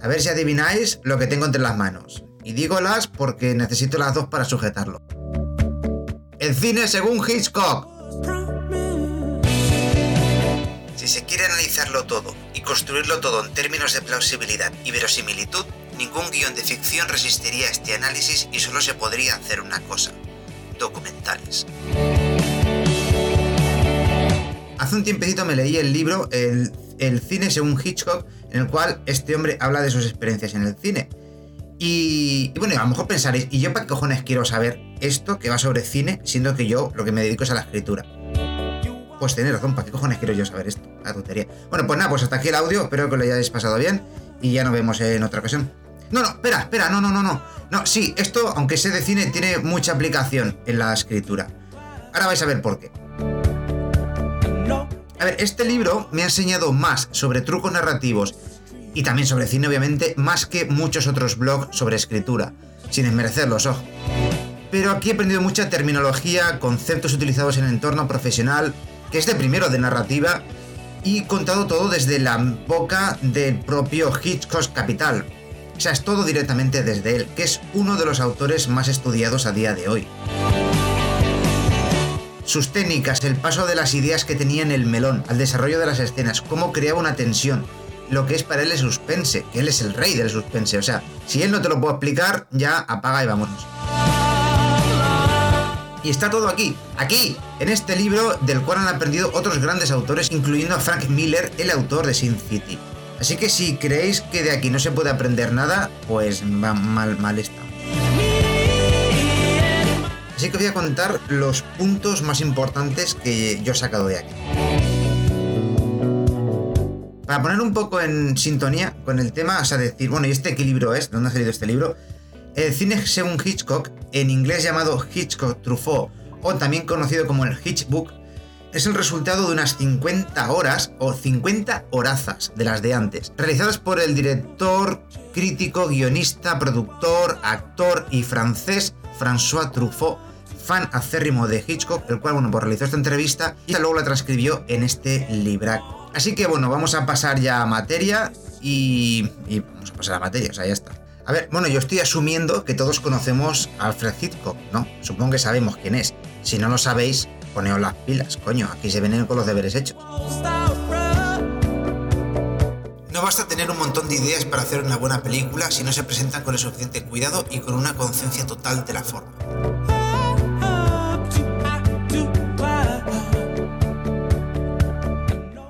A ver si adivináis lo que tengo entre las manos. Y dígolas porque necesito las dos para sujetarlo. El cine según Hitchcock. Si se quiere analizarlo todo y construirlo todo en términos de plausibilidad y verosimilitud, ningún guion de ficción resistiría a este análisis y solo se podría hacer una cosa. Documentales. Hace un tiempecito me leí el libro el, cine según Hitchcock, en el cual este hombre habla de sus experiencias en el cine. Y, bueno, a lo mejor pensaréis, ¿y yo para qué cojones quiero saber esto que va sobre cine, siendo que yo lo que me dedico es a la escritura? Pues tenéis razón, ¿para qué cojones quiero yo saber esto? La tontería. Bueno, pues nada, pues hasta aquí el audio, espero que lo hayáis pasado bien y ya nos vemos en otra ocasión. No, no, espera, espera, no, no, no, no. No, sí, esto, aunque sé de cine, tiene mucha aplicación en la escritura. Ahora vais a ver por qué. A ver, este libro me ha enseñado más sobre trucos narrativos y también sobre cine, obviamente, más que muchos otros blogs sobre escritura, sin desmerecerlos, ojo. Pero aquí he aprendido mucha terminología, conceptos utilizados en el entorno profesional, que es de primero de narrativa, y contado todo desde la boca del propio Hitchcock Capital. O sea, es todo directamente desde él, que es uno de los autores más estudiados a día de hoy. Sus técnicas, el paso de las ideas que tenía en el melón, al desarrollo de las escenas, cómo creaba una tensión, lo que es para él el suspense, que él es el rey del suspense. O sea, si él no te lo puede explicar, ya apaga y vámonos. Y está todo aquí, aquí, en este libro del cual han aprendido otros grandes autores, incluyendo a Frank Miller, el autor de Sin City. Así que si creéis que de aquí no se puede aprender nada, pues va mal, mal está. Así que voy a contar los puntos más importantes que yo he sacado de aquí. Para poner un poco en sintonía con el tema, o sea, decir, bueno, ¿y este qué libro es? ¿Dónde ha salido este libro? El cine según Hitchcock, en inglés llamado Hitchcock Truffaut, o también conocido como el Hitchbook, es el resultado de unas 50 horas o 50 horazas de las de antes, realizadas por el director, crítico, guionista, productor, actor y francés François Truffaut, fan acérrimo de Hitchcock, el cual, bueno, pues realizó esta entrevista y luego la transcribió en este libraco. Así que, bueno, vamos a pasar ya a materia y, y vamos a pasar a materia, o sea, ya está. A ver, bueno, yo estoy asumiendo que todos conocemos a Alfred Hitchcock, ¿no? Supongo que sabemos quién es. Si no lo sabéis, poneos las pilas, coño, aquí se vienen con los deberes hechos. No basta tener un montón de ideas para hacer una buena película si no se presentan con el suficiente cuidado y con una conciencia total de la forma.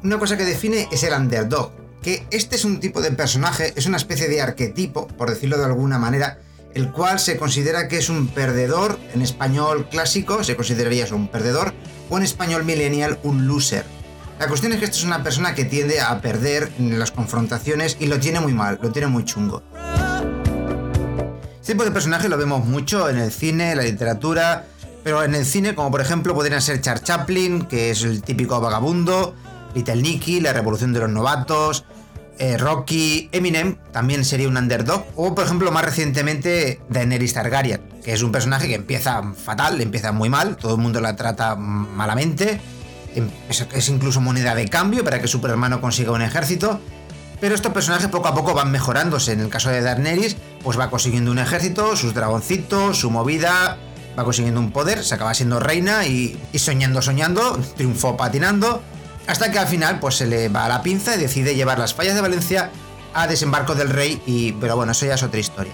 Una cosa que define es el underdog, que este es un tipo de personaje, es una especie de arquetipo, por decirlo de alguna manera, el cual se considera que es un perdedor, en español clásico se consideraría eso, un perdedor, o en español millennial un loser. La cuestión es que esto es una persona que tiende a perder en las confrontaciones y lo tiene muy mal, lo tiene muy chungo. Este tipo de personaje lo vemos mucho en el cine, la literatura, pero en el cine, como por ejemplo podrían ser Charles Chaplin, que es el típico vagabundo, Little Nicky, La Revolución de los Novatos, eh, Rocky, Eminem también sería un underdog, o por ejemplo más recientemente Daenerys Targaryen, que es un personaje que empieza fatal, empieza muy mal, todo el mundo la trata malamente, em, es, incluso moneda de cambio para que su hermano consiga un ejército, pero estos personajes poco a poco van mejorándose. En el caso de Daenerys, pues va consiguiendo un ejército, sus dragoncitos, su movida, va consiguiendo un poder, se acaba siendo reina y, y soñando, soñando, triunfó patinando, hasta que al final pues se le va a la pinza y decide llevar las fallas de Valencia a desembarco del rey y pero bueno, eso ya es otra historia.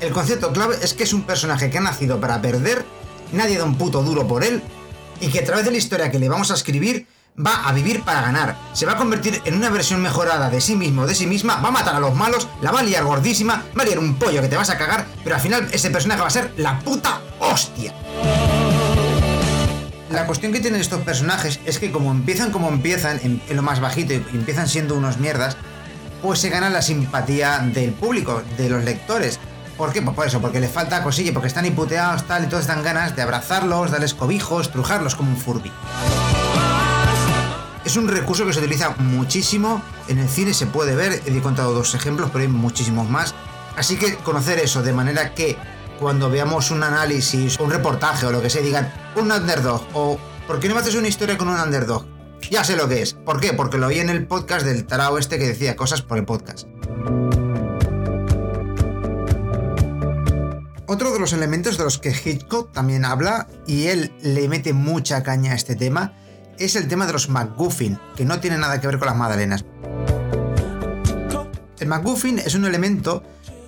El concepto clave es que es un personaje que ha nacido para perder, nadie da un puto duro por él y que a través de la historia que le vamos a escribir va a vivir para ganar, se va a convertir en una versión mejorada de sí mismo, de sí misma, va a matar a los malos, la va a liar gordísima, va a liar un pollo que te vas a cagar, pero al final ese personaje va a ser la puta hostia. La cuestión que tienen estos personajes es que como empiezan como empiezan, en, lo más bajito, y empiezan siendo unos mierdas, pues se ganan la simpatía del público, de los lectores. ¿Por qué? Pues por eso, porque les falta cosilla, porque están hiputeados tal y todos dan ganas de abrazarlos, darles cobijos, trujarlos como un furby. Es un recurso que se utiliza muchísimo, en el cine se puede ver, he contado dos ejemplos, pero hay muchísimos más. Así que conocer eso de manera que cuando veamos un análisis, un reportaje o lo que sea, digan un underdog o ¿por qué no me haces una historia con un underdog? Ya sé lo que es. ¿Por qué? Porque lo vi en el podcast del tarao este que decía cosas por el podcast. Otro de los elementos de los que Hitchcock también habla, y él le mete mucha caña a este tema, es el tema de los MacGuffin, que no tiene nada que ver con las magdalenas. El MacGuffin es un elemento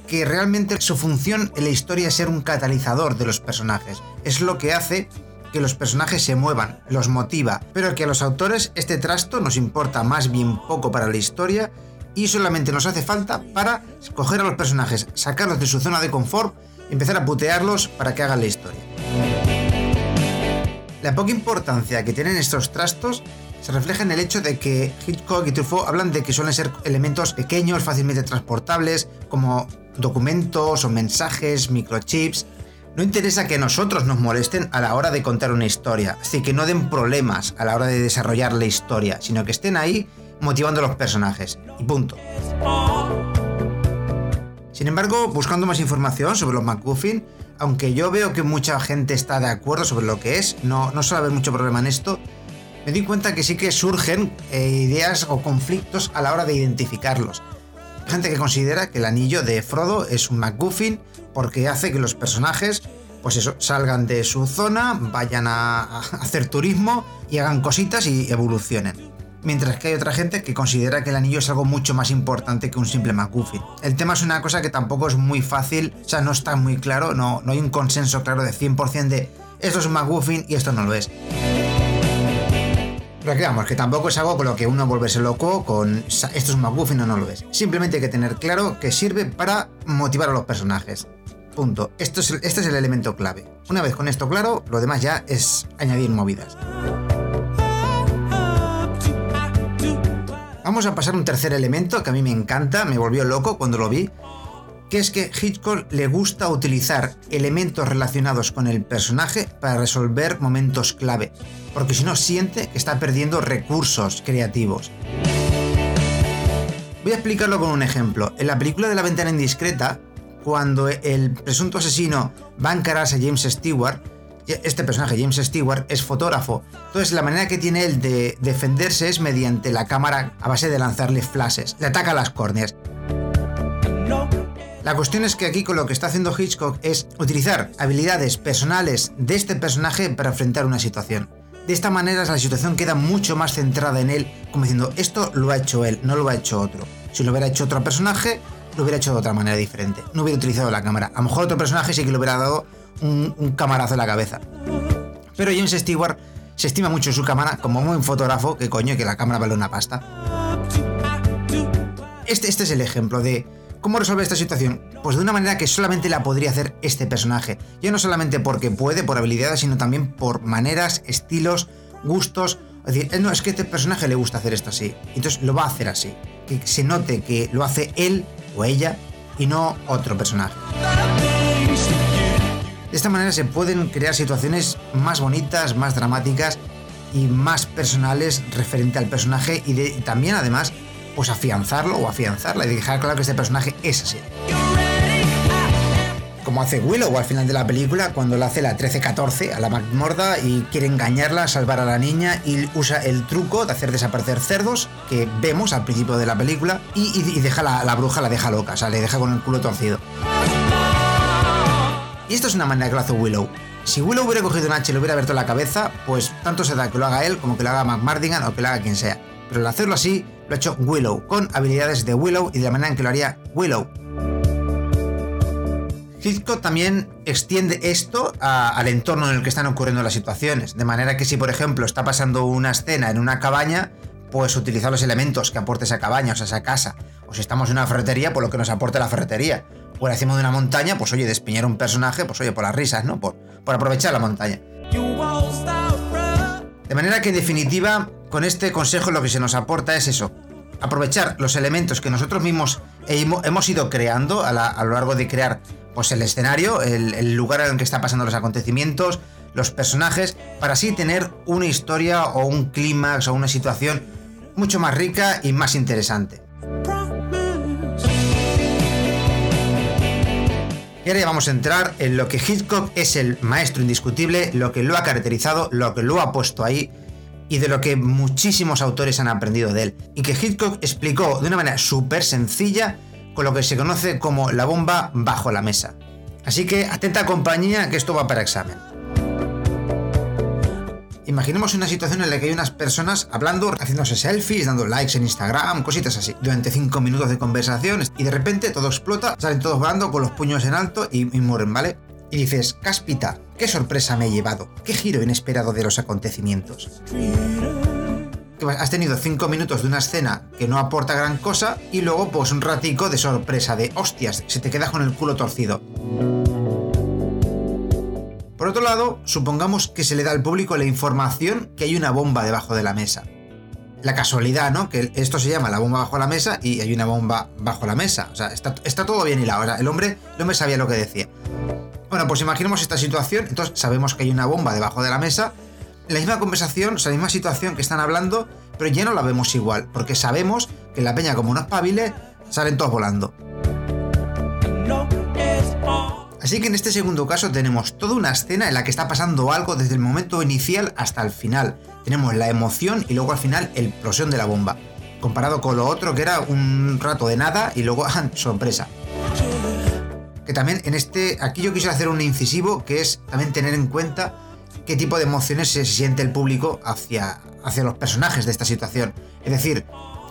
que realmente su función en la historia es ser un catalizador de los personajes. Es lo que hace que los personajes se muevan, los motiva, pero que a los autores este trasto nos importa más bien poco para la historia y solamente nos hace falta para coger a los personajes, sacarlos de su zona de confort empezar a putearlos para que hagan la historia. La poca importancia que tienen estos trastos se refleja en el hecho de que Hitchcock y Truffaut hablan de que suelen ser elementos pequeños, fácilmente transportables, como documentos o mensajes, microchips, no interesa que nosotros nos molesten a la hora de contar una historia, así que no den problemas a la hora de desarrollar la historia, sino que estén ahí motivando a los personajes. Y punto. Sin embargo, buscando más información sobre los MacGuffin, aunque yo veo que mucha gente está de acuerdo sobre lo que es, no, no suele haber mucho problema en esto, me di cuenta que sí que surgen eh, ideas o conflictos a la hora de identificarlos. Gente que considera que el anillo de Frodo es un MacGuffin porque hace que los personajes, pues eso, salgan de su zona, vayan a, hacer turismo y hagan cositas y evolucionen. Mientras que hay otra gente que considera que el anillo es algo mucho más importante que un simple MacGuffin. El tema es una cosa que tampoco es muy fácil, o sea, no está muy claro, no, no hay un consenso claro de 100% de esto es un MacGuffin y esto no lo es. Pero que que tampoco es algo con lo que uno volverse loco con esto es un MacGuffin o no lo es. Simplemente hay que tener claro que sirve para motivar a los personajes. Punto. Esto es, este es el elemento clave. Una vez con esto claro, lo demás ya es añadir movidas. Vamos a pasar a un tercer elemento que a mí me encanta, me volvió loco cuando lo vi, que es que Hitchcock le gusta utilizar elementos relacionados con el personaje para resolver momentos clave, porque si no siente que está perdiendo recursos creativos. Voy a explicarlo con un ejemplo. En la película de la ventana indiscreta, cuando el presunto asesino va a encararse a James Stewart, este personaje, James Stewart, es fotógrafo. Entonces, la manera que tiene él de defenderse es mediante la cámara a base de lanzarle flashes. Le ataca las córneas. La cuestión es que aquí con lo que está haciendo Hitchcock es utilizar habilidades personales de este personaje para enfrentar una situación. De esta manera la situación queda mucho más centrada en él, como diciendo, esto lo ha hecho él, no lo ha hecho otro. Si lo hubiera hecho otro personaje, lo hubiera hecho de otra manera diferente. No hubiera utilizado la cámara. A lo mejor otro personaje sí que le hubiera dado un, camarazo en la cabeza. Pero James Stewart se estima mucho su cámara como un buen fotógrafo, que coño, que la cámara vale una pasta. Este, este es el ejemplo de cómo resolver esta situación. Pues de una manera que solamente la podría hacer este personaje. Ya no solamente porque puede, por habilidades, sino también por maneras, estilos, gustos. Es decir, no, es que a este personaje le gusta hacer esto así. Entonces lo va a hacer así. Que se note que lo hace él o ella y no otro personaje. De esta manera se pueden crear situaciones más bonitas, más dramáticas y más personales referente al personaje y, también además pues afianzarlo o afianzarla y dejar claro que este personaje es así. Como hace Willow al final de la película cuando le hace la 13-14 a la Magmorda y quiere engañarla, salvar a la niña y usa el truco de hacer desaparecer cerdos que vemos al principio de la película y, deja la, la, bruja la deja loca, o sea, le deja con el culo torcido. Y esto es una manera que lo hace Willow. Si Willow hubiera cogido un hacha y le hubiera abierto la cabeza, pues tanto se da que lo haga él como que lo haga McMardigan o que lo haga quien sea. Pero al hacerlo así, lo ha hecho Willow, con habilidades de Willow y de la manera en que lo haría Willow. Hitchcock también extiende esto al entorno en el que están ocurriendo las situaciones, de manera que si por ejemplo está pasando una escena en una cabaña, pues utilizar los elementos que aporte esa cabaña, o sea, esa casa, o si estamos en una ferretería, por lo que nos aporte la ferretería, o encima de una montaña, pues oye, despiñar un personaje, pues oye, por las risas, ¿no? Por, por aprovechar la montaña. De manera que en definitiva, con este consejo lo que se nos aporta es eso, aprovechar los elementos que nosotros mismos hemos ido creando a, lo largo de crear pues el escenario, el, lugar en el que están pasando los acontecimientos, los personajes, para así tener una historia o un clímax o una situación mucho más rica y más interesante. Y ahora ya vamos a entrar en lo que Hitchcock es el maestro indiscutible, lo que lo ha caracterizado, lo que lo ha puesto ahí y de lo que muchísimos autores han aprendido de él. Y que Hitchcock explicó de una manera súper sencilla con lo que se conoce como la bomba bajo la mesa. Así que atenta compañía que esto va para examen. Imaginemos una situación en la que hay unas personas hablando, haciéndose selfies, dando likes en Instagram, cositas así, durante 5 minutos de conversación y de repente todo explota, salen todos volando con los puños en alto y, mueren, ¿vale? Y dices, Cáspita, qué sorpresa me he llevado, qué giro inesperado de los acontecimientos. Has tenido 5 minutos de una escena que no aporta gran cosa y luego pues un ratico de sorpresa, de hostias, se te queda con el culo torcido. Por otro lado, supongamos que se le da al público la información que hay una bomba debajo de la mesa. La casualidad, ¿no? Que esto se llama la bomba bajo la mesa y hay una bomba bajo la mesa. O sea, está, todo bien hilado. O el hombre, el hombre sabía lo que decía. Bueno, pues imaginemos esta situación. Entonces sabemos que hay una bomba debajo de la mesa. La misma conversación, la misma situación que están hablando, pero ya no la vemos igual, porque sabemos que la peña, como no espabile, salen todos volando. Así que en este segundo caso tenemos toda una escena en la que está pasando algo desde el momento inicial hasta el final. Tenemos la emoción y luego al final el explosión de la bomba. Comparado con lo otro que era un rato de nada y luego sorpresa. Que también en este, aquí yo quise hacer un incisivo que es también tener en cuenta qué tipo de emociones se siente el público hacia, hacia los personajes de esta situación. Es decir,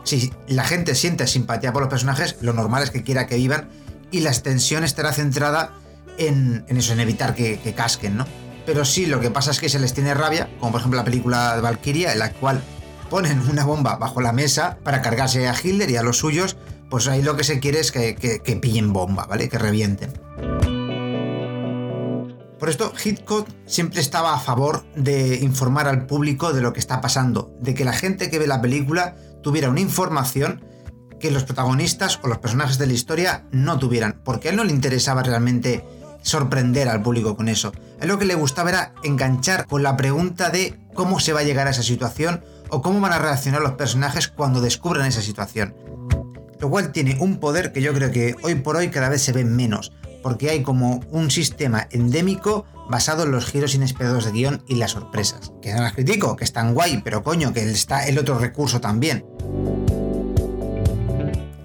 si la gente siente simpatía por los personajes, lo normal es que quiera que vivan y la extensión estará centrada en, eso, en evitar que, casquen, ¿no? Pero sí, lo que pasa es que se les tiene rabia, como por ejemplo la película de Valkyria, en la cual ponen una bomba bajo la mesa para cargarse a Hitler y a los suyos, pues ahí lo que se quiere es que, que pillen bomba, ¿vale? Que revienten. Por esto, Hitchcock siempre estaba a favor de informar al público de lo que está pasando, de que la gente que ve la película tuviera una información que los protagonistas o los personajes de la historia no tuvieran, porque a él no le interesaba realmente sorprender al público con eso. A él lo que le gustaba era enganchar con la pregunta de cómo se va a llegar a esa situación o cómo van a reaccionar los personajes cuando descubran esa situación. Lo cual tiene un poder que yo creo que hoy por hoy cada vez se ve menos, porque hay como un sistema endémico basado en los giros inesperados de guion y las sorpresas. Que no las critico, que están guay, pero coño, que está el otro recurso también.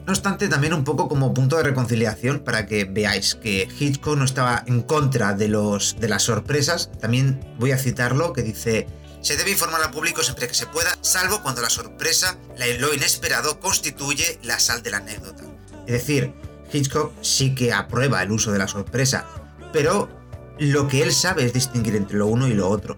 No obstante, también un poco como punto de reconciliación para que veáis que Hitchcock no estaba en contra de, los, de las sorpresas. También voy a citarlo que dice, se debe informar al público siempre que se pueda, salvo cuando la sorpresa, lo inesperado, constituye la sal de la anécdota. Es decir, Hitchcock sí que aprueba el uso de la sorpresa, pero lo que él sabe es distinguir entre lo uno y lo otro.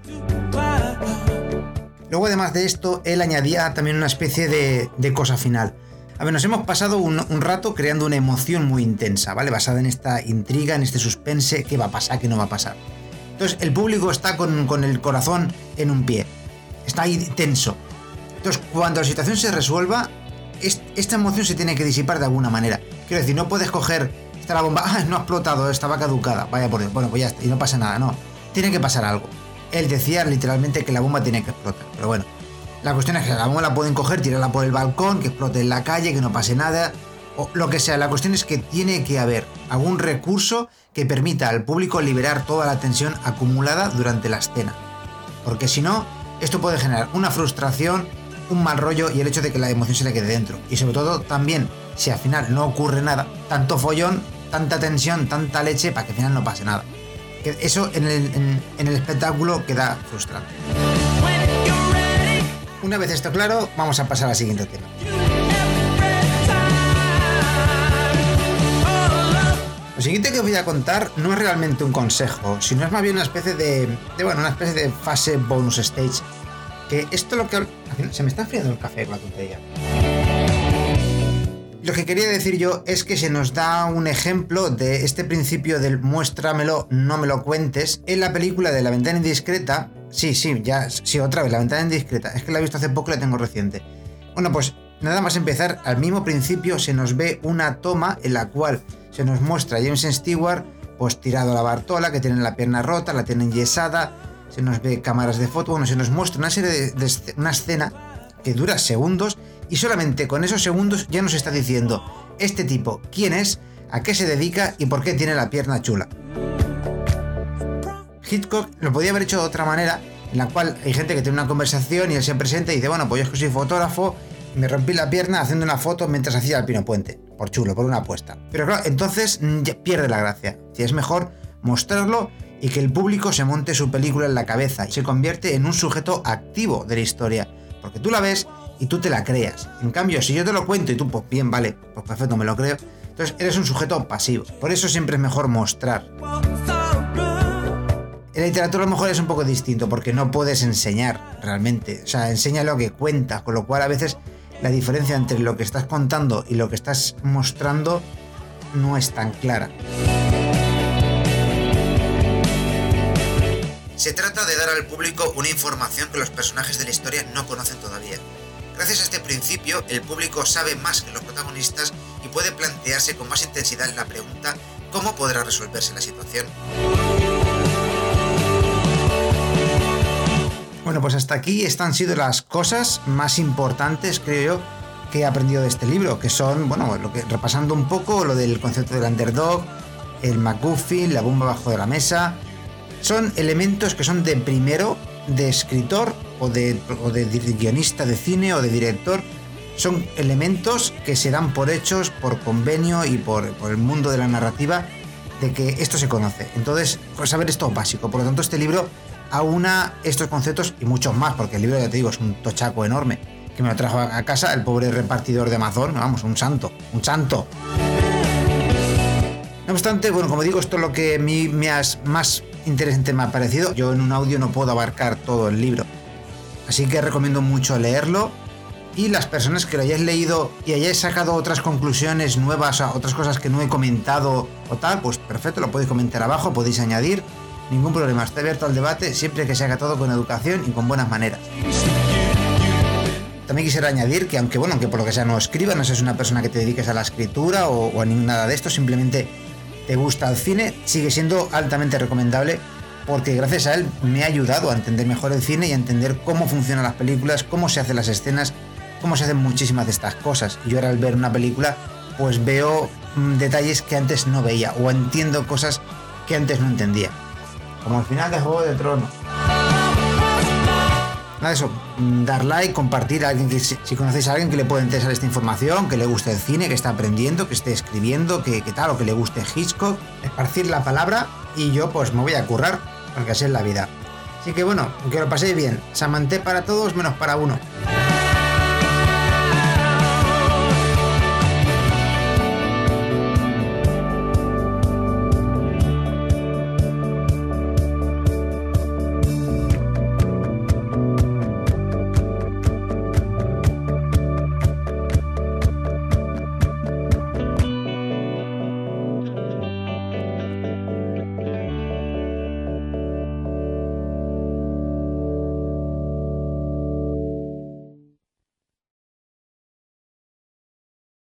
Luego, además de esto, él añadía también una especie de, cosa final. A ver, nos hemos pasado un, rato creando una emoción muy intensa, ¿vale? Basada en esta intriga, en este suspense, qué va a pasar, qué no va a pasar. Entonces, el público está con, el corazón en un pie, está ahí tenso. Entonces, cuando la situación se resuelva, esta emoción se tiene que disipar de alguna manera. Quiero decir, no puedes coger, está la bomba, ah, no ha explotado, estaba caducada, vaya por Dios, bueno, pues ya está, y no pasa nada, no. Tiene que pasar algo. Él decía literalmente que la bomba tiene que explotar, pero bueno, la cuestión es que la bomba la pueden coger, tirarla por el balcón, que explote en la calle, que no pase nada, o lo que sea. La cuestión es que tiene que haber algún recurso que permita al público liberar toda la tensión acumulada durante la escena. Porque si no, esto puede generar una frustración, un mal rollo y el hecho de que la emoción se le quede dentro. Y sobre todo también, si al final no ocurre nada, tanto follón, tanta tensión, tanta leche, para que al final no pase nada. eso en el, en el espectáculo queda frustrante. Una vez esto claro, vamos a pasar al siguiente tema. Lo siguiente que os voy a contar no es realmente un consejo, sino es más bien una especie de, bueno, una especie de fase bonus stage. Que esto lo que se me está enfriando el café con la tontería. Lo que quería decir yo es que se nos da un ejemplo de este principio del muéstramelo, no me lo cuentes en la película de La ventana indiscreta, Sí, sí, ya, sí, otra vez, la ventana indiscreta. Es que la he visto hace poco y la tengo reciente. Bueno, pues nada más empezar, al mismo principio se nos ve una toma en la cual se nos muestra James Stewart pues tirado a la Bartola, que tiene la pierna rota, la tienen yesada, se nos ve cámaras de foto, bueno, se nos muestra una serie de, una escena que dura segundos y solamente con esos segundos ya nos está diciendo este tipo quién es, a qué se dedica y por qué tiene la pierna chula. Hitchcock lo podía haber hecho de otra manera, en la cual hay gente que tiene una conversación y él se presenta y dice, bueno, pues yo es que soy fotógrafo me rompí la pierna haciendo una foto mientras hacía el pino puente. Por chulo, por una apuesta. Pero claro, entonces mm, pierde la gracia. Si es mejor mostrarlo y que el público se monte su película en la cabeza y se convierte en un sujeto activo de la historia. Porque tú la ves y tú te la creas. En cambio, si yo te lo cuento y tú, pues bien, vale, pues perfecto, me lo creo. Entonces eres un sujeto pasivo. Por eso siempre es mejor mostrar. En la literatura a lo mejor es un poco distinto porque no puedes enseñar realmente. O sea, enseña lo que cuenta, con lo cual a veces la diferencia entre lo que estás contando y lo que estás mostrando no es tan clara. Se trata de dar al público una información que los personajes de la historia no conocen todavía. Gracias a este principio, el público sabe más que los protagonistas y puede plantearse con más intensidad la pregunta ¿cómo podrá resolverse la situación? Bueno, pues hasta aquí estas han sido las cosas más importantes, creo yo, que he aprendido de este libro, que son, bueno, lo que, repasando un poco lo del concepto del underdog, el MacGuffin, la bomba bajo de la mesa, son elementos que son de primero, de escritor o de, guionista de cine o de director, son elementos que se dan por hechos, por convenio y por, por el mundo de la narrativa de que esto se conoce. Entonces, pues saber esto es básico. Por lo tanto, este libro aúna estos conceptos y muchos más, porque el libro, ya te digo, es un tochaco enorme, que me lo trajo a casa el pobre repartidor de Amazon, vamos, un santo, un santo. No obstante, bueno, como digo, esto es lo que a mí me has, más interesante me ha parecido. Yo en un audio no puedo abarcar todo el libro. Así que recomiendo mucho leerlo. Y las personas que lo hayáis leído y hayáis sacado otras conclusiones nuevas, otras cosas que no he comentado o tal, pues perfecto, lo podéis comentar abajo, podéis añadir ningún problema. Estoy abierto al debate siempre que se haga todo con educación y con buenas maneras. También quisiera añadir que aunque bueno, aunque por lo que sea no escriba, no seas una persona que te dediques a la escritura o, a nada de esto, simplemente te gusta el cine, sigue siendo altamente recomendable porque gracias a él me ha ayudado a entender mejor el cine y a entender cómo funcionan las películas, cómo se hacen las escenas, cómo se hacen muchísimas de estas cosas. Yo ahora al ver una película, pues veo mm, detalles que antes no veía o entiendo cosas que antes no entendía como al final de Juego de Tronos. Nada de eso, mm, dar like, compartir a alguien que si, conocéis a alguien que le pueda interesar esta información, que le guste el cine, que está aprendiendo, que esté escribiendo, que, tal, o que le guste Hitchcock, esparcir la palabra y yo pues me voy a currar, porque así es la vida. Así que bueno, que lo paséis bien. Samanté para todos menos para uno.